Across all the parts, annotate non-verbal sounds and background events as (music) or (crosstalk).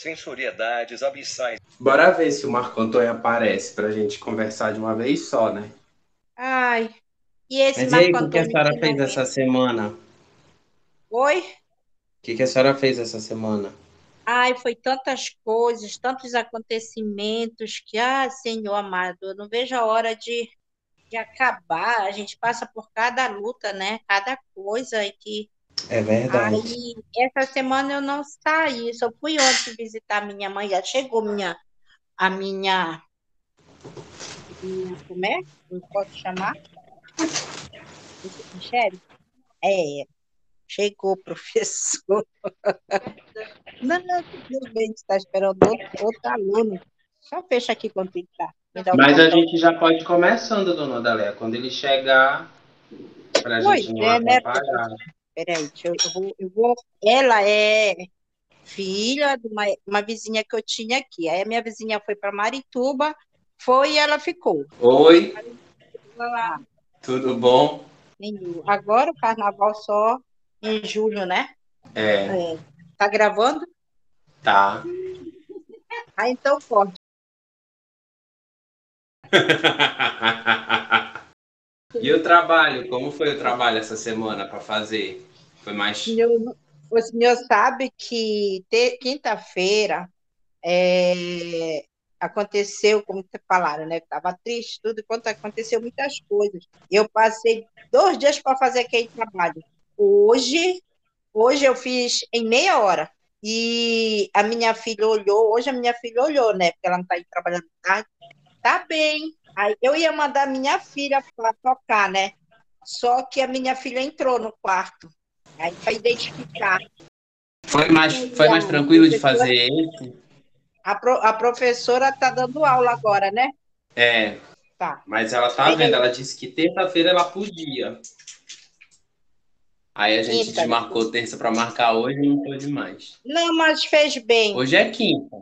sensoriedades abissais. Bora ver se o Marco Antônio aparece pra gente conversar de uma vez só, né? Ai, e esse Mas e aí, Marco o que a Antônio senhora fez essa semana? Oi? O que que a senhora fez essa semana? Ai, foi tantas coisas, tantos acontecimentos que, ah, Senhor amado, eu não vejo a hora de, de acabar. A gente passa por cada luta, né? Cada coisa e que É verdade. Aí, essa semana eu não saí, só fui ontem visitar minha mãe. Já chegou minha, a minha, minha- como é? Não posso chamar? Michele? É, chegou, (laughs) professor. Não, tudo bem, está esperando outro, outro aluno. Só fecha aqui quando dá um Mas a gente já pode ir começando, dona Daléa. Quando ele chegar, pra Pois gente não é, né. Peraí, deixa eu, eu vou, eu vou. Ela é filha de uma, uma vizinha que eu tinha aqui. Aí a minha vizinha foi para Marituba, foi e ela ficou. Oi, Ah, tudo bom? Agora o carnaval só em julho, né? É, É. Tá gravando? tá. Ah, então pode. (laughs) E o trabalho? Como foi o trabalho essa semana para fazer? Foi mais. Senhor- O senhor sabe que quinta-feira é, aconteceu, como vocês falaram, né? Estava triste, tudo, quanto aconteceu muitas coisas. Eu passei dois dias para fazer aquele trabalho. Hoje, hoje eu fiz em meia hora. E a minha filha olhou, hoje a minha filha olhou, né? Porque ela não está aí trabalhando tarde. Tá bem. Aí eu ia mandar minha filha para tocar, né? Só que a minha filha entrou no quarto. Aí para identificar. Foi mais, foi mais tranquilo de fazer esse? A, pro- a professora está dando aula agora, né? É, Tá. mas ela tá vendo, ela disse que terça-feira ela podia. Aí a gente Quinta, desmarcou terça para marcar hoje e não pôde mais. Não, mas fez bem. Hoje é quinta.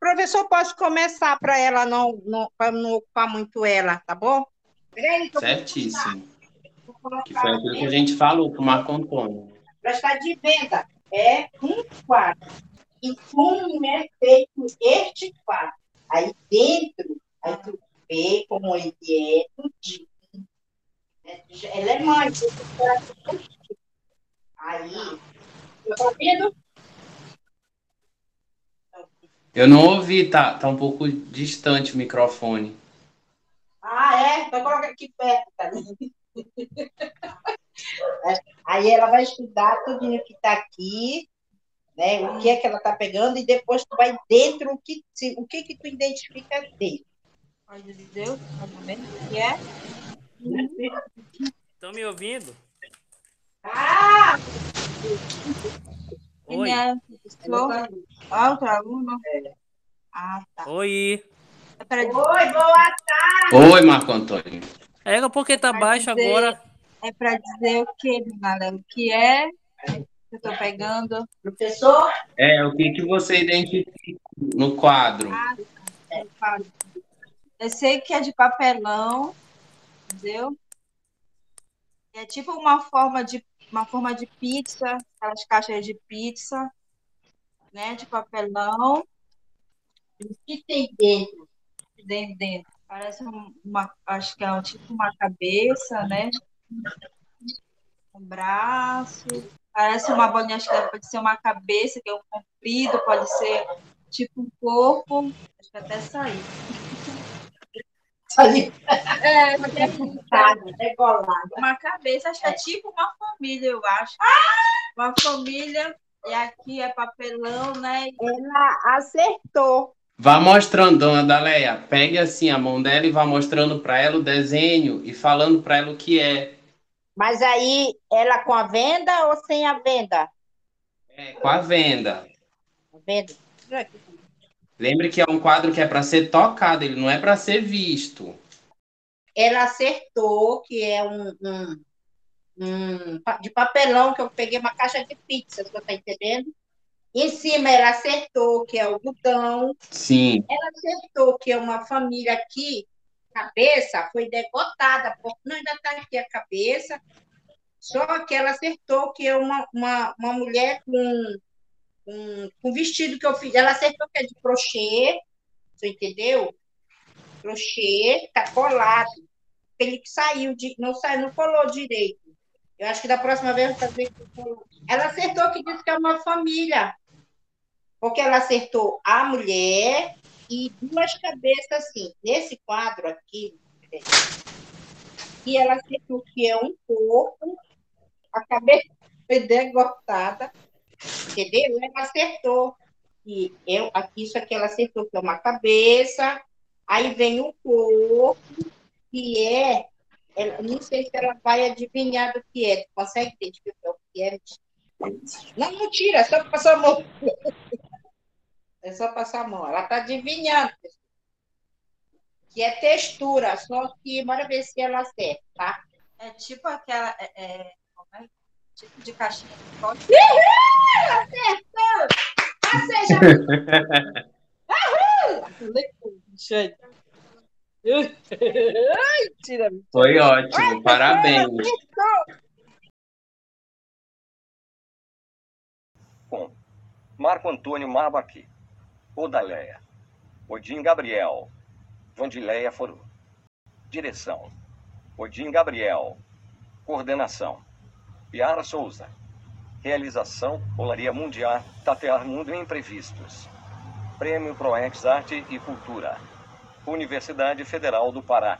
Professor, posso começar para ela não, não, para não ocupar muito ela, tá bom? Certíssimo. Que foi aquilo que a gente falou pro Marco Antônio. para estar de venda. É um quadro. E como é feito este quadro? Aí dentro, aí tu vê como ele é tudinho. É, Ela é pode- Aí, eu tô vendo? Eu não ouvi, tá, tá um pouco distante o microfone. Ah, é? Então coloca aqui perto, tá? Aí ela vai estudar tudo que está aqui, né? O que é que ela está pegando, e depois tu vai dentro, o que, se- o que que tu identifica dentro. Olha de Deus, vendo o que é? Estão me ouvindo? Ah! Oi. é? Ah, outro aluno? Ah, tá. Oi. É. Oi, boa Oi, Marco Antônio. É porque tá baixo dizer- agora. É para dizer o que, galera? O que é que eu estou pegando? Professor? É, o que, que você identifica no quadro? Eu sei que é de papelão, entendeu? É tipo uma forma de uma forma de pizza, aquelas caixas de pizza, né? De papelão. O que tem dentro? Dentro, dentro. Parece um- uma, acho que é um, tipo uma cabeça, né? Um braço. Parece uma bolinha, acho que pode ser uma cabeça, que é um comprido, pode ser tipo um corpo. Acho que até saiu. Saiu. É, é decolado. Uma cabeça, acho que é tipo uma família, eu acho. Uma família, e aqui é papelão, né? Ela acertou. Vá mostrando, dona Daleia. Pegue assim a mão dela e vá mostrando para ela o desenho e falando para ela o que é. Mas aí, ela com a venda ou sem a venda? É, com a venda. A venda. Lembre que é um quadro que é para ser tocado, ele não é para ser visto. Ela acertou que é um, um, um de papelão que eu peguei uma caixa de pizza, você tá entendendo? Em cima ela acertou que é o botão. Sim. Ela acertou que é uma família aqui, cabeça foi decotada, porque não ainda está aqui a cabeça. Só que ela acertou que é uma, uma, uma mulher com com, com vestido que eu fiz. Ela acertou que é de crochê, você entendeu? Crochê, tá colado. Ele que saiu, de, não saiu, não colou direito. Eu acho que da próxima vez eu vou fazer. Ela acertou que disse que é uma família. Porque ela acertou a mulher e duas cabeças assim. Nesse quadro aqui, e ela acertou que é um corpo, a cabeça foi degotada, entendeu? Ela acertou. E eu, aqui, isso aqui ela acertou que é uma cabeça, aí vem o corpo, que é. Ela, não sei se ela vai adivinhar do que é. Consegue identificar o que é? Não, não tira, é só passar a mão. É só passar a mão. Ela está adivinhando, Que é textura, só que bora ver se ela acerta, tá? É tipo aquela. É, é, é? tipo de caixinha de foto. Acertou! Ou seja. Foi ótimo, parabéns. Com Marco Antônio Marbaqui, Odaleia, Odim Gabriel, Vandileia Foru. Direção: Odim Gabriel. Coordenação: Piara Souza. Realização: Olaria Mundial, Tatear Mundo Imprevistos. Prêmio Proex Arte e Cultura. Universidade Federal do Pará.